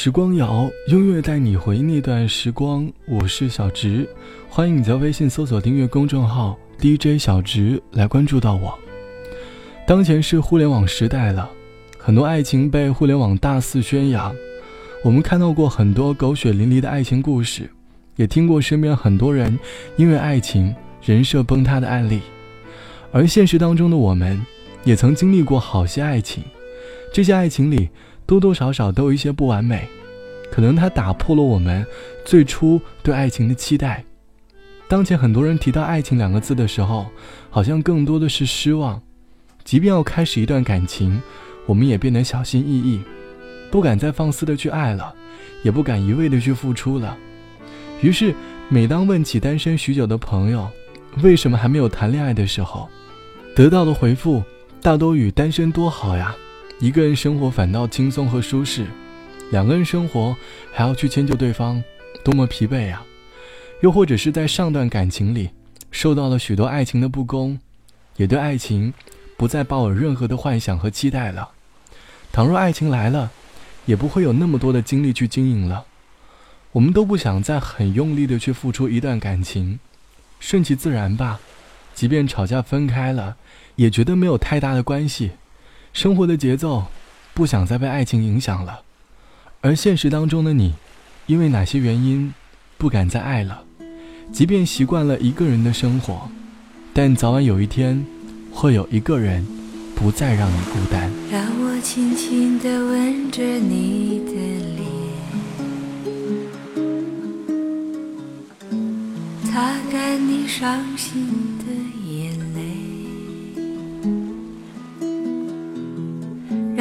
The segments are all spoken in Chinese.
时光谣，音乐带你回那段时光。我是小植，欢迎你在微信搜索订阅公众号 DJ 小植来关注到我。当前是互联网时代了，很多爱情被互联网大肆宣扬，我们看到过很多狗血淋漓的爱情故事，也听过身边很多人因为爱情人设崩塌的案例。而现实当中的我们，也曾经历过好些爱情，这些爱情里。多多少少都有一些不完美，可能它打破了我们最初对爱情的期待。当前很多人提到爱情两个字的时候，好像更多的是失望。即便要开始一段感情，我们也变得小心翼翼，不敢再放肆的去爱了，也不敢一味的去付出了。于是，每当问起单身许久的朋友为什么还没有谈恋爱的时候，得到的回复大多与“单身多好呀”。一个人生活反倒轻松和舒适，两个人生活还要去迁就对方，多么疲惫啊！又或者是在上段感情里受到了许多爱情的不公，也对爱情不再抱有任何的幻想和期待了。倘若爱情来了，也不会有那么多的精力去经营了。我们都不想再很用力的去付出一段感情，顺其自然吧。即便吵架分开了，也觉得没有太大的关系。生活的节奏，不想再被爱情影响了，而现实当中的你，因为哪些原因，不敢再爱了？即便习惯了一个人的生活，但早晚有一天，会有一个人，不再让你孤单。让我轻轻地吻着你的脸，擦干你伤心。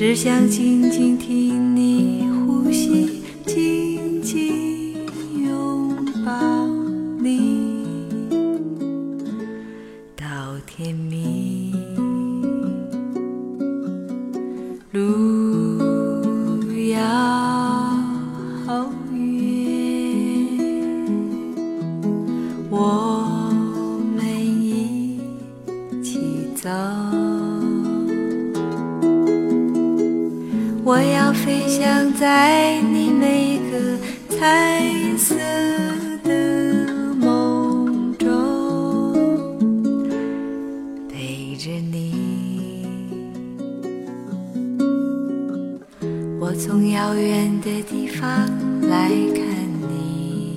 只想静静听你呼吸，静静拥抱你，到天明。彩色的梦中，陪着你。我从遥远的地方来看你，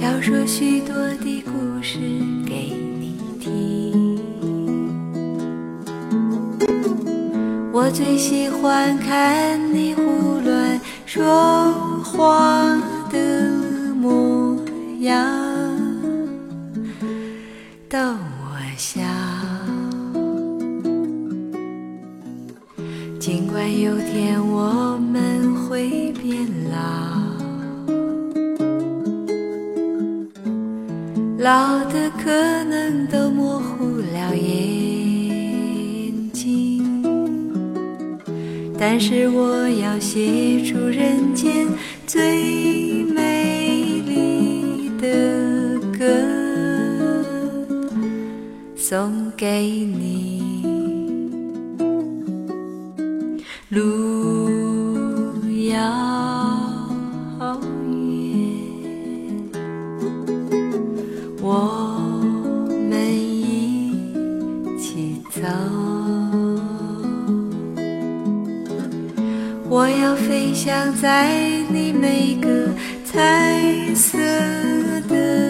要说许多的故事给你听。我最喜欢看你说话的模样，逗我笑。尽管有天我们会变老，老的可能都但是我要写出人间最美丽的歌，送给你。想在你每个彩色的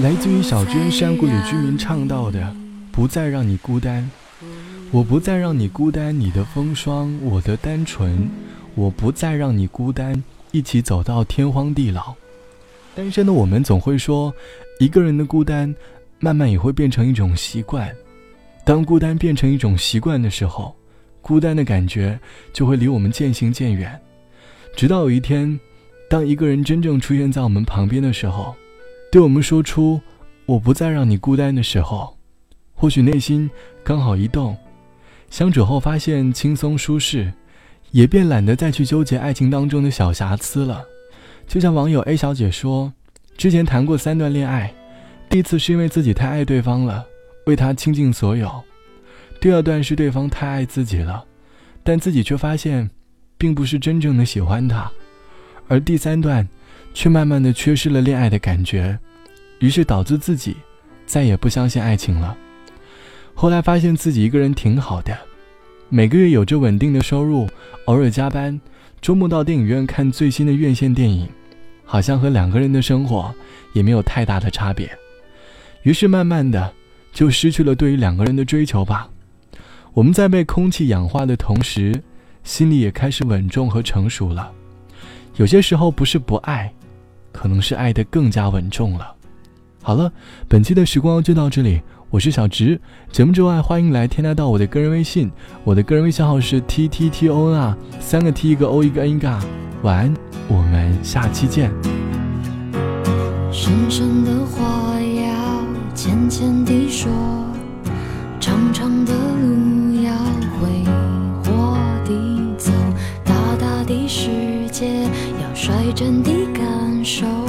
来自于小娟山谷里居民唱到的：“不再让你孤单，我不再让你孤单，你的风霜，我的单纯，我不再让你孤单，一起走到天荒地老。”单身的我们总会说，一个人的孤单，慢慢也会变成一种习惯。当孤单变成一种习惯的时候，孤单的感觉就会离我们渐行渐远。直到有一天，当一个人真正出现在我们旁边的时候，对我们说出“我不再让你孤单”的时候，或许内心刚好一动，相处后发现轻松舒适，也便懒得再去纠结爱情当中的小瑕疵了。就像网友 A 小姐说，之前谈过三段恋爱，第一次是因为自己太爱对方了，为他倾尽所有；第二段是对方太爱自己了，但自己却发现，并不是真正的喜欢他；而第三段，却慢慢的缺失了恋爱的感觉，于是导致自己再也不相信爱情了。后来发现自己一个人挺好的，每个月有着稳定的收入，偶尔加班，周末到电影院看最新的院线电影。好像和两个人的生活也没有太大的差别，于是慢慢的就失去了对于两个人的追求吧。我们在被空气氧化的同时，心里也开始稳重和成熟了。有些时候不是不爱，可能是爱的更加稳重了。好了，本期的时光就到这里，我是小直。节目之外，欢迎来添加到我的个人微信，我的个人微信号是 t t t o n 啊，三个 t 一个 o 一个 n 嘎。晚安。我们下期见。深深的话要浅浅地说，长长的路要挥霍地走，大大的世界要率真地手。